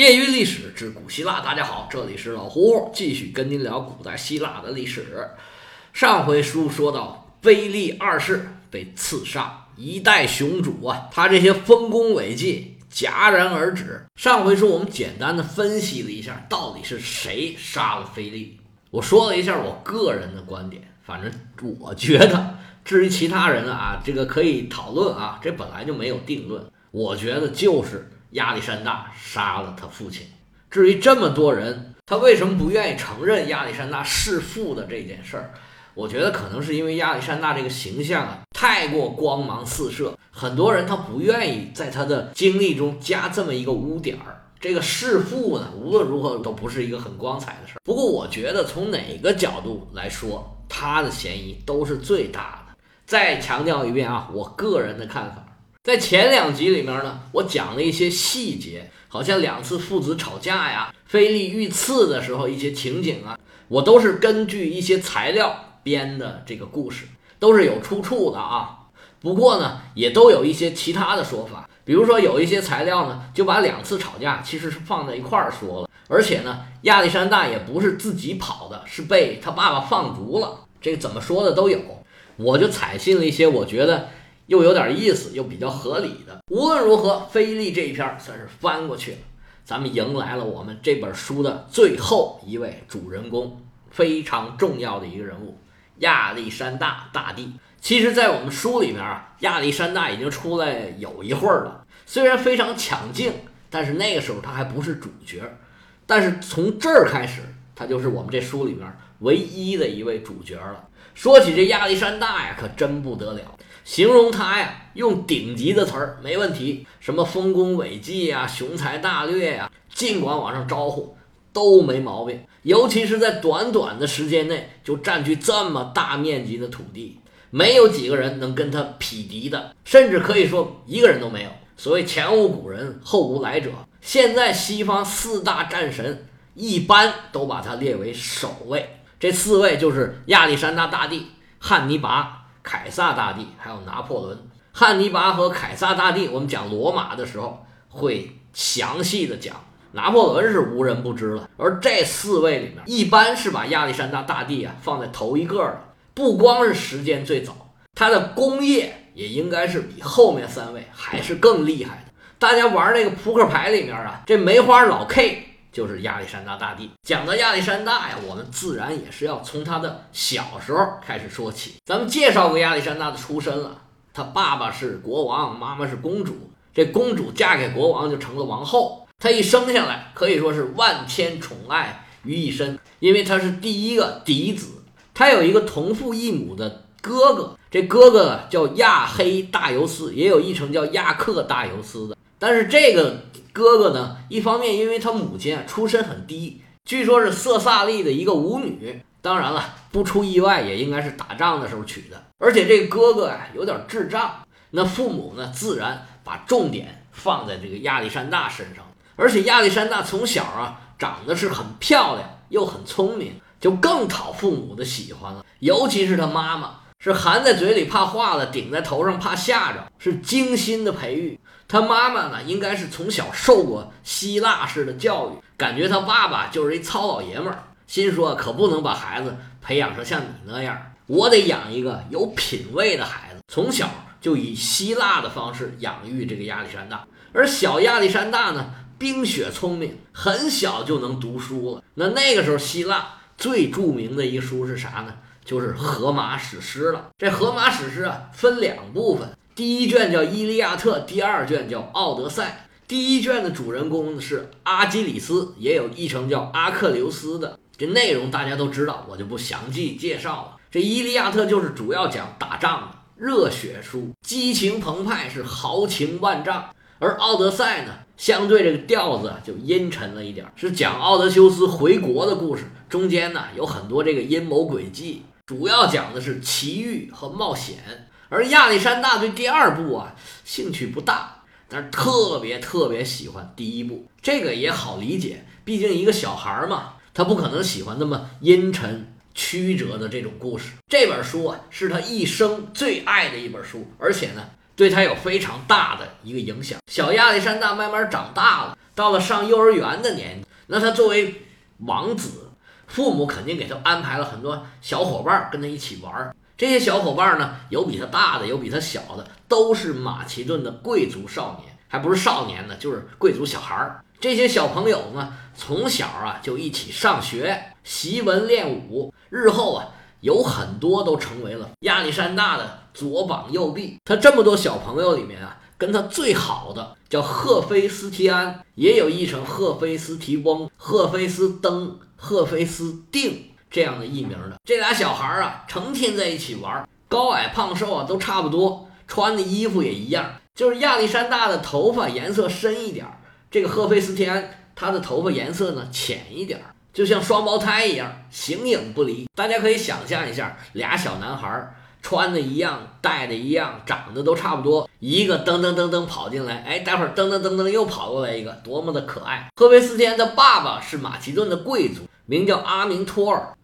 业余历史之古希腊，大家好，这里是老胡，继续跟您聊古代希腊的历史。上回书说到，腓力二世被刺杀，一代雄主啊，他这些丰功伟绩戛然而止。上回书我们简单的分析了一下，到底是谁杀了腓力。我说了一下我个人的观点，反正我觉得，至于其他人啊，这个可以讨论啊，这本来就没有定论。我觉得就是。亚历山大杀了他父亲。至于这么多人，他为什么不愿意承认亚历山大弑父的这件事儿？我觉得可能是因为亚历山大这个形象啊太过光芒四射，很多人他不愿意在他的经历中加这么一个污点儿。这个弑父呢，无论如何都不是一个很光彩的事儿。不过我觉得从哪个角度来说，他的嫌疑都是最大的。再强调一遍啊，我个人的看法。在前两集里面呢，我讲了一些细节，好像两次父子吵架呀，菲利遇刺的时候一些情景啊，我都是根据一些材料编的这个故事，都是有出处的啊。不过呢，也都有一些其他的说法，比如说有一些材料呢，就把两次吵架其实是放在一块儿说了，而且呢，亚历山大也不是自己跑的，是被他爸爸放逐了，这个怎么说的都有，我就采信了一些我觉得。又有点意思，又比较合理的。无论如何，菲利这一篇算是翻过去了。咱们迎来了我们这本书的最后一位主人公，非常重要的一个人物——亚历山大大帝。其实，在我们书里面啊，亚历山大已经出来有一会儿了。虽然非常抢镜，但是那个时候他还不是主角。但是从这儿开始，他就是我们这书里面唯一的一位主角了。说起这亚历山大呀，可真不得了。形容他呀，用顶级的词儿没问题，什么丰功伟绩呀、雄才大略呀，尽管往上招呼都没毛病。尤其是在短短的时间内就占据这么大面积的土地，没有几个人能跟他匹敌的，甚至可以说一个人都没有。所谓前无古人，后无来者。现在西方四大战神一般都把他列为首位，这四位就是亚历山大大帝、汉尼拔。凯撒大帝还有拿破仑、汉尼拔和凯撒大帝，我们讲罗马的时候会详细的讲。拿破仑是无人不知了，而这四位里面，一般是把亚历山大大帝啊放在头一个的。不光是时间最早，他的工业也应该是比后面三位还是更厉害的。大家玩那个扑克牌里面啊，这梅花老 K。就是亚历山大大帝。讲到亚历山大呀，我们自然也是要从他的小时候开始说起。咱们介绍过亚历山大的出身了，他爸爸是国王，妈妈是公主。这公主嫁给国王就成了王后。他一生下来可以说是万千宠爱于一身，因为他是第一个嫡子。他有一个同父异母的哥哥，这哥哥叫亚黑大尤斯，也有一称叫亚克大尤斯的。但是这个。哥哥呢？一方面，因为他母亲出身很低，据说是色萨利的一个舞女。当然了，不出意外，也应该是打仗的时候娶的。而且这个哥哥啊，有点智障。那父母呢，自然把重点放在这个亚历山大身上。而且亚历山大从小啊，长得是很漂亮，又很聪明，就更讨父母的喜欢了。尤其是他妈妈，是含在嘴里怕化了，顶在头上怕吓着，是精心的培育。他妈妈呢，应该是从小受过希腊式的教育，感觉他爸爸就是一糙老爷们儿，心说可不能把孩子培养成像你那样，我得养一个有品位的孩子。从小就以希腊的方式养育这个亚历山大，而小亚历山大呢，冰雪聪明，很小就能读书了。那那个时候，希腊最著名的一书是啥呢？就是《荷马史诗》了。这《荷马史诗》啊，分两部分。第一卷叫《伊利亚特》，第二卷叫《奥德赛》。第一卷的主人公是阿基里斯，也有译成叫阿克琉斯的。这内容大家都知道，我就不详细介绍了。这《伊利亚特》就是主要讲打仗的热血书，激情澎湃，是豪情万丈。而《奥德赛》呢，相对这个调子就阴沉了一点，是讲奥德修斯回国的故事。中间呢有很多这个阴谋诡计，主要讲的是奇遇和冒险。而亚历山大对第二部啊兴趣不大，但是特别特别喜欢第一部。这个也好理解，毕竟一个小孩嘛，他不可能喜欢那么阴沉曲折的这种故事。这本书啊是他一生最爱的一本书，而且呢，对他有非常大的一个影响。小亚历山大慢慢长大了，到了上幼儿园的年纪，那他作为王子，父母肯定给他安排了很多小伙伴跟他一起玩儿。这些小伙伴呢，有比他大的，有比他小的，都是马其顿的贵族少年，还不是少年呢，就是贵族小孩儿。这些小朋友呢，从小啊就一起上学、习文、练武，日后啊有很多都成为了亚历山大的左膀右臂。他这么多小朋友里面啊，跟他最好的叫赫菲斯提安，也有译成赫菲斯提翁、赫菲斯登、赫菲斯定。这样的艺名的这俩小孩啊，成天在一起玩，高矮胖瘦啊都差不多，穿的衣服也一样。就是亚历山大的头发颜色深一点，这个赫菲斯提安他的头发颜色呢浅一点，就像双胞胎一样，形影不离。大家可以想象一下，俩小男孩穿的一样，戴的一样，长得都差不多，一个噔噔噔噔跑进来，哎，待会儿噔噔噔噔又跑过来一个，多么的可爱！赫菲斯提安的爸爸是马其顿的贵族，名叫阿明托尔。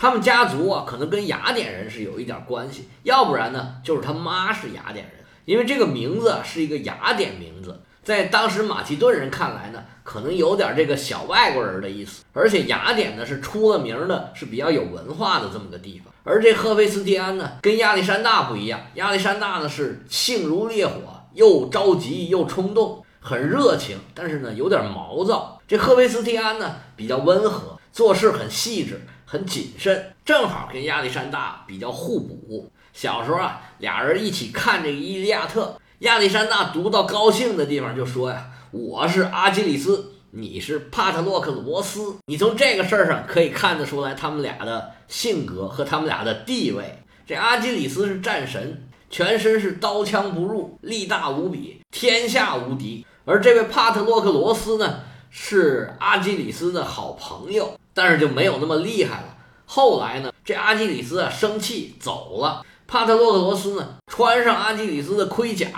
他们家族啊，可能跟雅典人是有一点关系，要不然呢，就是他妈是雅典人。因为这个名字是一个雅典名字，在当时马其顿人看来呢，可能有点这个小外国人的意思。而且雅典呢是出了名的，是比较有文化的这么个地方。而这赫菲斯蒂安呢，跟亚历山大不一样，亚历山大呢是性如烈火，又着急又冲动，很热情，但是呢有点毛躁。这赫菲斯蒂安呢比较温和，做事很细致。很谨慎，正好跟亚历山大比较互补。小时候啊，俩人一起看这个《伊利亚特》，亚历山大读到高兴的地方就说呀：“我是阿基里斯，你是帕特洛克罗斯。”你从这个事儿上可以看得出来，他们俩的性格和他们俩的地位。这阿基里斯是战神，全身是刀枪不入，力大无比，天下无敌。而这位帕特洛克罗斯呢，是阿基里斯的好朋友。但是就没有那么厉害了。后来呢，这阿基里斯啊生气走了，帕特洛克罗斯呢穿上阿基里斯的盔甲，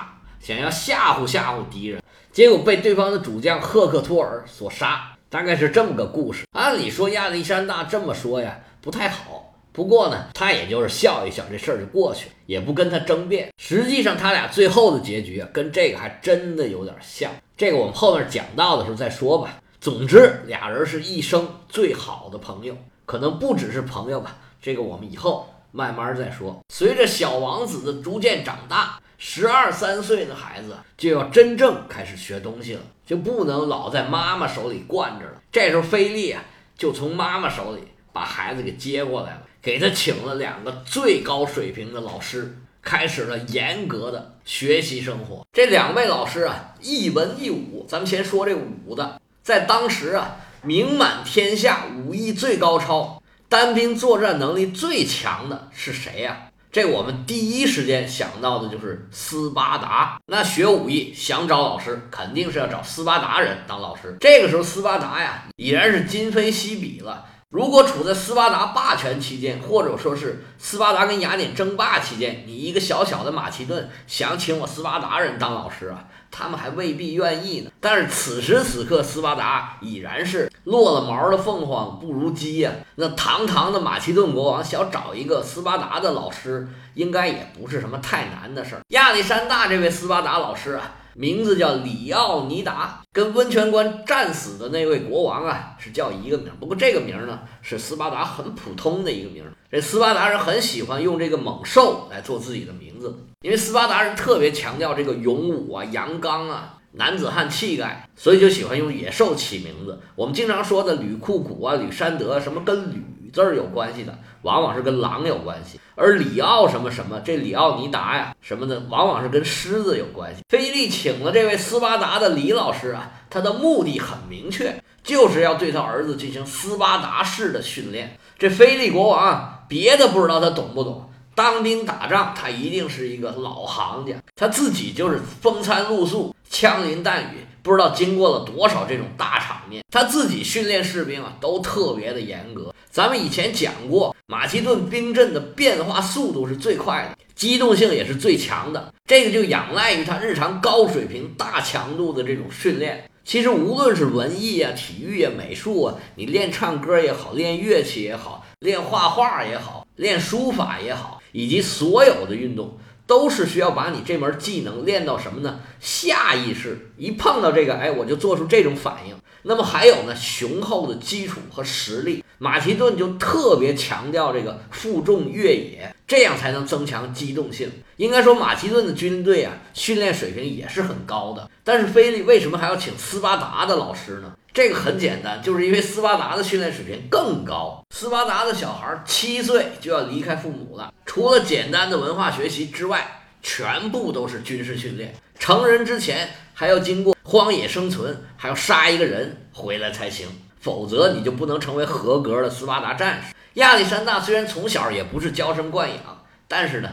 想要吓唬吓唬敌人，结果被对方的主将赫克托尔所杀。大概是这么个故事。按理说亚历山大这么说呀不太好，不过呢他也就是笑一笑，这事儿就过去了，也不跟他争辩。实际上他俩最后的结局啊跟这个还真的有点像，这个我们后面讲到的时候再说吧。总之，俩人是一生最好的朋友，可能不只是朋友吧。这个我们以后慢慢再说。随着小王子的逐渐长大，十二三岁的孩子就要真正开始学东西了，就不能老在妈妈手里惯着了。这时候，菲利啊，就从妈妈手里把孩子给接过来了，给他请了两个最高水平的老师，开始了严格的学习生活。这两位老师啊，一文一武。咱们先说这武的。在当时啊，名满天下，武艺最高超，单兵作战能力最强的是谁呀？这我们第一时间想到的就是斯巴达。那学武艺想找老师，肯定是要找斯巴达人当老师。这个时候，斯巴达呀，已然是今非昔比了。如果处在斯巴达霸权期间，或者说是斯巴达跟雅典争霸期间，你一个小小的马其顿想请我斯巴达人当老师啊，他们还未必愿意呢。但是此时此刻，斯巴达已然是落了毛的凤凰不如鸡呀。那堂堂的马其顿国王想找一个斯巴达的老师，应该也不是什么太难的事儿。亚历山大这位斯巴达老师啊。名字叫里奥尼达，跟温泉关战死的那位国王啊是叫一个名。不过这个名呢是斯巴达很普通的一个名。这斯巴达人很喜欢用这个猛兽来做自己的名字，因为斯巴达人特别强调这个勇武啊、阳刚啊、男子汉气概，所以就喜欢用野兽起名字。我们经常说的吕库古啊、吕山德，什么跟吕字有关系的。往往是跟狼有关系，而里奥什么什么，这里奥尼达呀什么的，往往是跟狮子有关系。菲利请了这位斯巴达的李老师啊，他的目的很明确，就是要对他儿子进行斯巴达式的训练。这菲利国王啊，别的不知道他懂不懂，当兵打仗他一定是一个老行家，他自己就是风餐露宿、枪林弹雨。不知道经过了多少这种大场面，他自己训练士兵啊，都特别的严格。咱们以前讲过，马其顿兵阵的变化速度是最快的，机动性也是最强的。这个就仰赖于他日常高水平、大强度的这种训练。其实无论是文艺啊、体育啊、美术啊，你练唱歌也好，练乐器也好，练画画也好，练书法也好，以及所有的运动。都是需要把你这门技能练到什么呢？下意识，一碰到这个，哎，我就做出这种反应。那么还有呢，雄厚的基础和实力，马其顿就特别强调这个负重越野，这样才能增强机动性。应该说，马其顿的军队啊，训练水平也是很高的。但是菲利为什么还要请斯巴达的老师呢？这个很简单，就是因为斯巴达的训练水平更高。斯巴达的小孩七岁就要离开父母了，除了简单的文化学习之外，全部都是军事训练。成人之前还要经过荒野生存，还要杀一个人回来才行，否则你就不能成为合格的斯巴达战士。亚历山大虽然从小也不是娇生惯养，但是呢，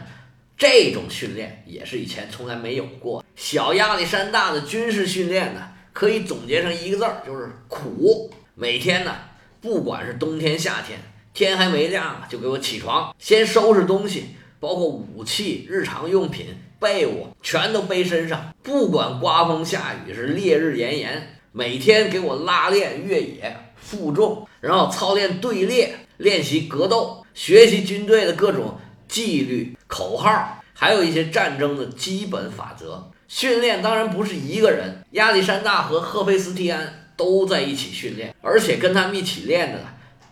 这种训练也是以前从来没有过。小亚历山大的军事训练呢？可以总结成一个字儿，就是苦。每天呢，不管是冬天夏天，天还没亮就给我起床，先收拾东西，包括武器、日常用品、被窝，全都背身上。不管刮风下雨，是烈日炎炎，每天给我拉练越野、负重，然后操练队列，练习格斗，学习军队的各种纪律、口号，还有一些战争的基本法则。训练当然不是一个人，亚历山大和赫菲斯提安都在一起训练，而且跟他们一起练的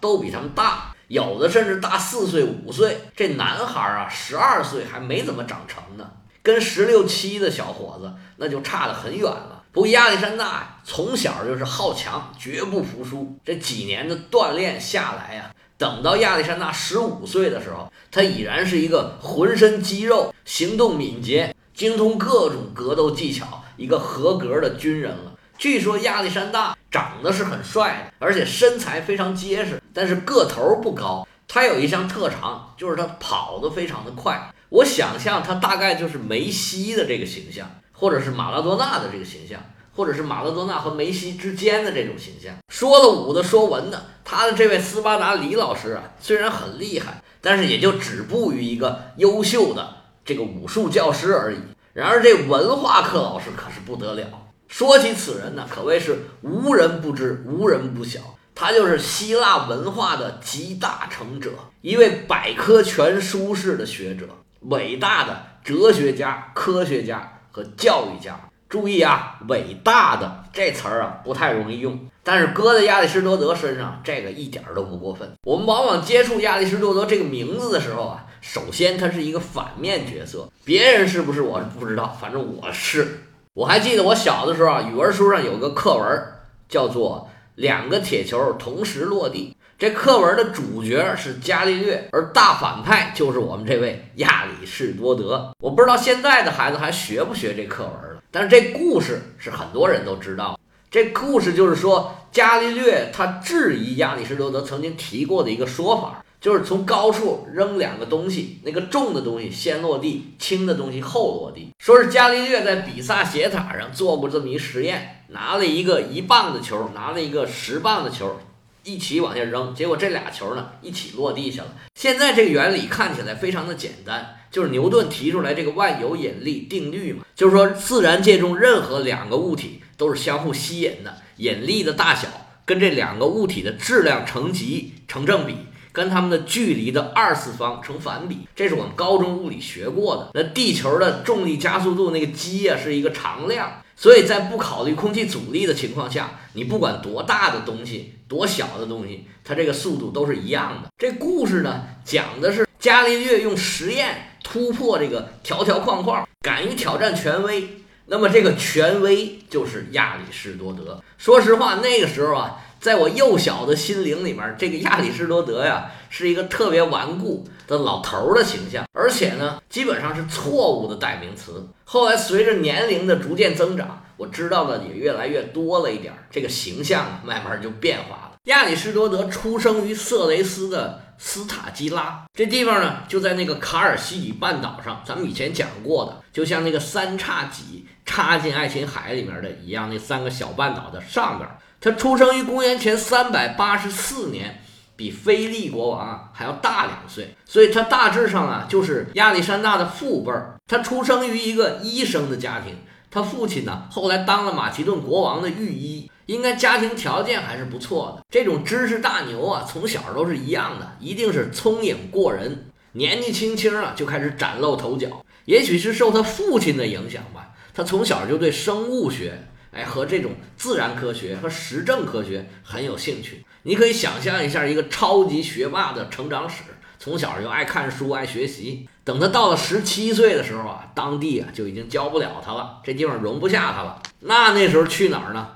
都比他们大，有的甚至大四岁、五岁。这男孩啊，十二岁还没怎么长成呢，跟十六七的小伙子那就差得很远了。不过亚历山大从小就是好强，绝不服输。这几年的锻炼下来呀，等到亚历山大十五岁的时候，他已然是一个浑身肌肉、行动敏捷。精通各种格斗技巧，一个合格的军人了。据说亚历山大长得是很帅的，而且身材非常结实，但是个头不高。他有一项特长，就是他跑得非常的快。我想象他大概就是梅西的这个形象，或者是马拉多纳的这个形象，或者是马拉多纳和梅西之间的这种形象。说了武的，说文的，他的这位斯巴达李老师啊，虽然很厉害，但是也就止步于一个优秀的。这个武术教师而已。然而，这文化课老师可是不得了。说起此人呢，可谓是无人不知，无人不晓。他就是希腊文化的集大成者，一位百科全书式的学者，伟大的哲学家、科学家和教育家。注意啊，伟大的这词儿啊不太容易用，但是搁在亚里士多德身上，这个一点都不过分。我们往往接触亚里士多德这个名字的时候啊，首先他是一个反面角色，别人是不是我是不知道，反正我是。我还记得我小的时候啊，语文书上有个课文叫做《两个铁球同时落地》。这课文的主角是伽利略，而大反派就是我们这位亚里士多德。我不知道现在的孩子还学不学这课文了，但是这故事是很多人都知道。这故事就是说，伽利略他质疑亚里士多德曾经提过的一个说法，就是从高处扔两个东西，那个重的东西先落地，轻的东西后落地。说是伽利略在比萨斜塔上做过这么一实验，拿了一个一磅的球，拿了一个十磅的球。一起往下扔，结果这俩球呢一起落地下了。现在这个原理看起来非常的简单，就是牛顿提出来这个万有引力定律嘛，就是说自然界中任何两个物体都是相互吸引的，引力的大小跟这两个物体的质量成积成正比，跟它们的距离的二次方成反比。这是我们高中物理学过的。那地球的重力加速度那个 g 啊是一个常量。所以在不考虑空气阻力的情况下，你不管多大的东西、多小的东西，它这个速度都是一样的。这故事呢，讲的是伽利略用实验突破这个条条框框，敢于挑战权威。那么这个权威就是亚里士多德。说实话，那个时候啊。在我幼小的心灵里面，这个亚里士多德呀，是一个特别顽固的老头儿的形象，而且呢，基本上是错误的代名词。后来随着年龄的逐渐增长，我知道的也越来越多了一点儿，这个形象慢慢就变化了。亚里士多德出生于色雷斯的斯塔基拉，这地方呢就在那个卡尔西里半岛上，咱们以前讲过的，就像那个三叉戟插进爱琴海里面的一样，那三个小半岛的上边。他出生于公元前三百八十四年，比菲利国王啊还要大两岁，所以他大致上啊就是亚历山大的父辈儿。他出生于一个医生的家庭，他父亲呢后来当了马其顿国王的御医，应该家庭条件还是不错的。这种知识大牛啊，从小都是一样的，一定是聪颖过人，年纪轻轻啊就开始崭露头角。也许是受他父亲的影响吧，他从小就对生物学，哎，和这种自然科学和实证科学很有兴趣。你可以想象一下，一个超级学霸的成长史，从小就爱看书、爱学习。等他到了十七岁的时候啊，当地啊就已经教不了他了，这地方容不下他了。那那时候去哪儿呢？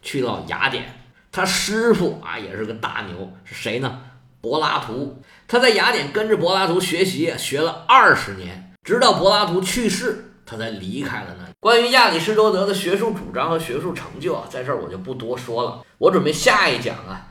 去到雅典。他师傅啊也是个大牛，是谁呢？柏拉图。他在雅典跟着柏拉图学习，学了二十年，直到柏拉图去世，他才离开了那里。关于亚里士多德的学术主张和学术成就啊，在这儿我就不多说了。我准备下一讲啊，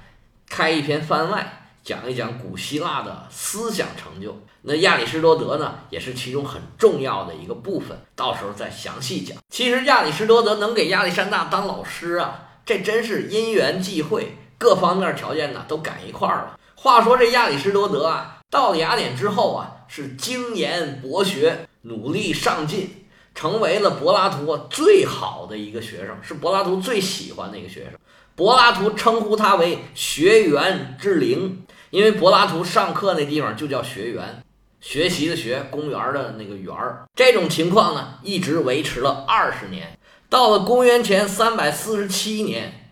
开一篇番外，讲一讲古希腊的思想成就。那亚里士多德呢，也是其中很重要的一个部分，到时候再详细讲。其实亚里士多德能给亚历山大当老师啊。这真是因缘际会，各方面条件呢都赶一块儿了。话说这亚里士多德啊，到了雅典之后啊，是精研博学，努力上进，成为了柏拉图最好的一个学生，是柏拉图最喜欢的一个学生。柏拉图称呼他为学园之灵，因为柏拉图上课那地方就叫学园，学习的学，公园的那个园儿。这种情况呢，一直维持了二十年。到了公元前三百四十七年，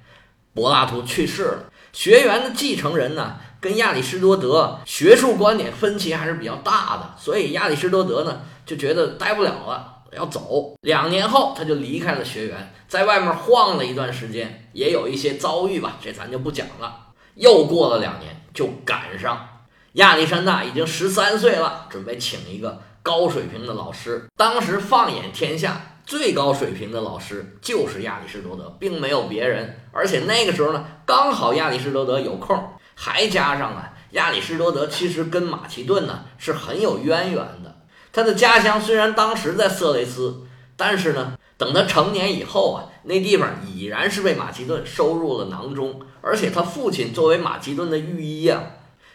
柏拉图去世了。学园的继承人呢，跟亚里士多德学术观点分歧还是比较大的，所以亚里士多德呢就觉得待不了了，要走。两年后，他就离开了学园，在外面晃了一段时间，也有一些遭遇吧，这咱就不讲了。又过了两年，就赶上亚历山大已经十三岁了，准备请一个高水平的老师。当时放眼天下。最高水平的老师就是亚里士多德，并没有别人。而且那个时候呢，刚好亚里士多德有空，还加上啊，亚里士多德其实跟马其顿呢是很有渊源的。他的家乡虽然当时在色雷斯，但是呢，等他成年以后啊，那地方已然是被马其顿收入了囊中。而且他父亲作为马其顿的御医啊，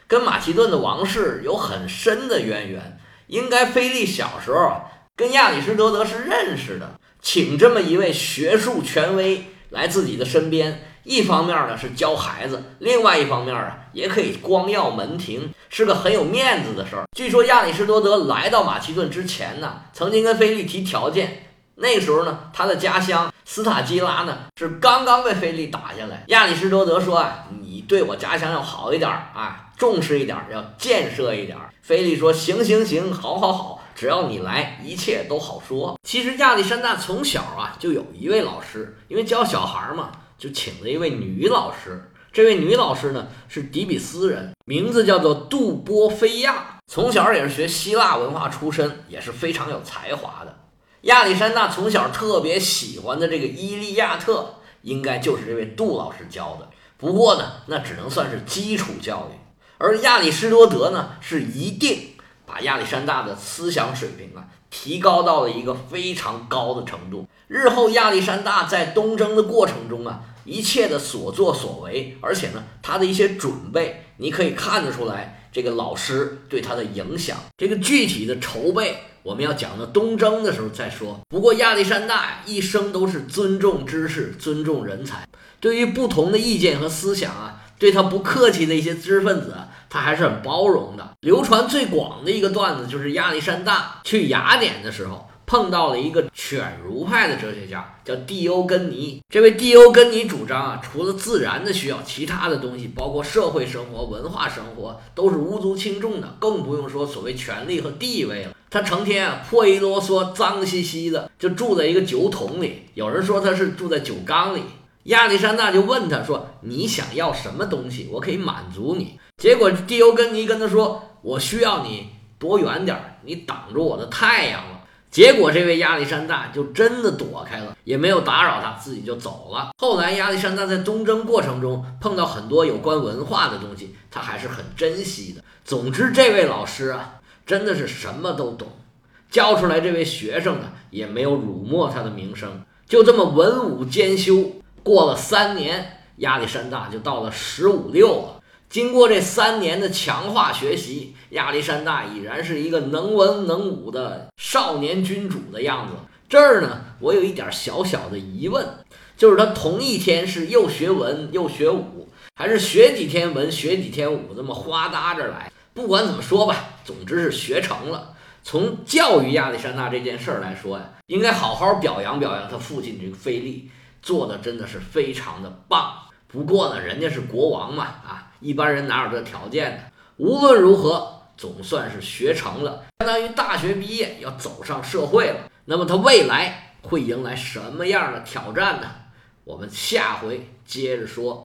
跟马其顿的王室有很深的渊源。应该菲利小时候啊。跟亚里士多德是认识的，请这么一位学术权威来自己的身边，一方面呢是教孩子，另外一方面啊也可以光耀门庭，是个很有面子的事儿。据说亚里士多德来到马其顿之前呢，曾经跟菲利提条件，那时候呢他的家乡斯塔基拉呢是刚刚被菲利打下来。亚里士多德说啊，你对我家乡要好一点啊，重视一点，要建设一点。菲利说行行行，好好好。只要你来，一切都好说。其实亚历山大从小啊就有一位老师，因为教小孩嘛，就请了一位女老师。这位女老师呢是底比斯人，名字叫做杜波菲亚。从小也是学希腊文化出身，也是非常有才华的。亚历山大从小特别喜欢的这个《伊利亚特》，应该就是这位杜老师教的。不过呢，那只能算是基础教育，而亚里士多德呢是一定。把亚历山大的思想水平啊提高到了一个非常高的程度。日后亚历山大在东征的过程中啊，一切的所作所为，而且呢，他的一些准备，你可以看得出来，这个老师对他的影响。这个具体的筹备，我们要讲到东征的时候再说。不过亚历山大呀，一生都是尊重知识、尊重人才，对于不同的意见和思想啊，对他不客气的一些知识分子啊。他还是很包容的。流传最广的一个段子就是亚历山大去雅典的时候，碰到了一个犬儒派的哲学家，叫蒂欧根尼。这位蒂欧根尼主张啊，除了自然的需要，其他的东西，包括社会生活、文化生活，都是无足轻重的，更不用说所谓权力和地位了。他成天啊破衣啰嗦、脏兮兮的，就住在一个酒桶里。有人说他是住在酒缸里。亚历山大就问他说：“你想要什么东西？我可以满足你。”结果蒂欧根尼跟他说：“我需要你躲远点儿，你挡住我的太阳了。”结果这位亚历山大就真的躲开了，也没有打扰他，自己就走了。后来亚历山大在东征过程中碰到很多有关文化的东西，他还是很珍惜的。总之，这位老师啊，真的是什么都懂，教出来这位学生呢，也没有辱没他的名声。就这么文武兼修，过了三年，亚历山大就到了十五六了。经过这三年的强化学习，亚历山大已然是一个能文能武的少年君主的样子。这儿呢，我有一点小小的疑问，就是他同一天是又学文又学武，还是学几天文学几天武，这么花搭着来？不管怎么说吧，总之是学成了。从教育亚历山大这件事儿来说呀，应该好好表扬表扬他父亲这个菲利，做的真的是非常的棒。不过呢，人家是国王嘛，啊，一般人哪有这条件呢？无论如何，总算是学成了，相当于大学毕业，要走上社会了。那么他未来会迎来什么样的挑战呢？我们下回接着说。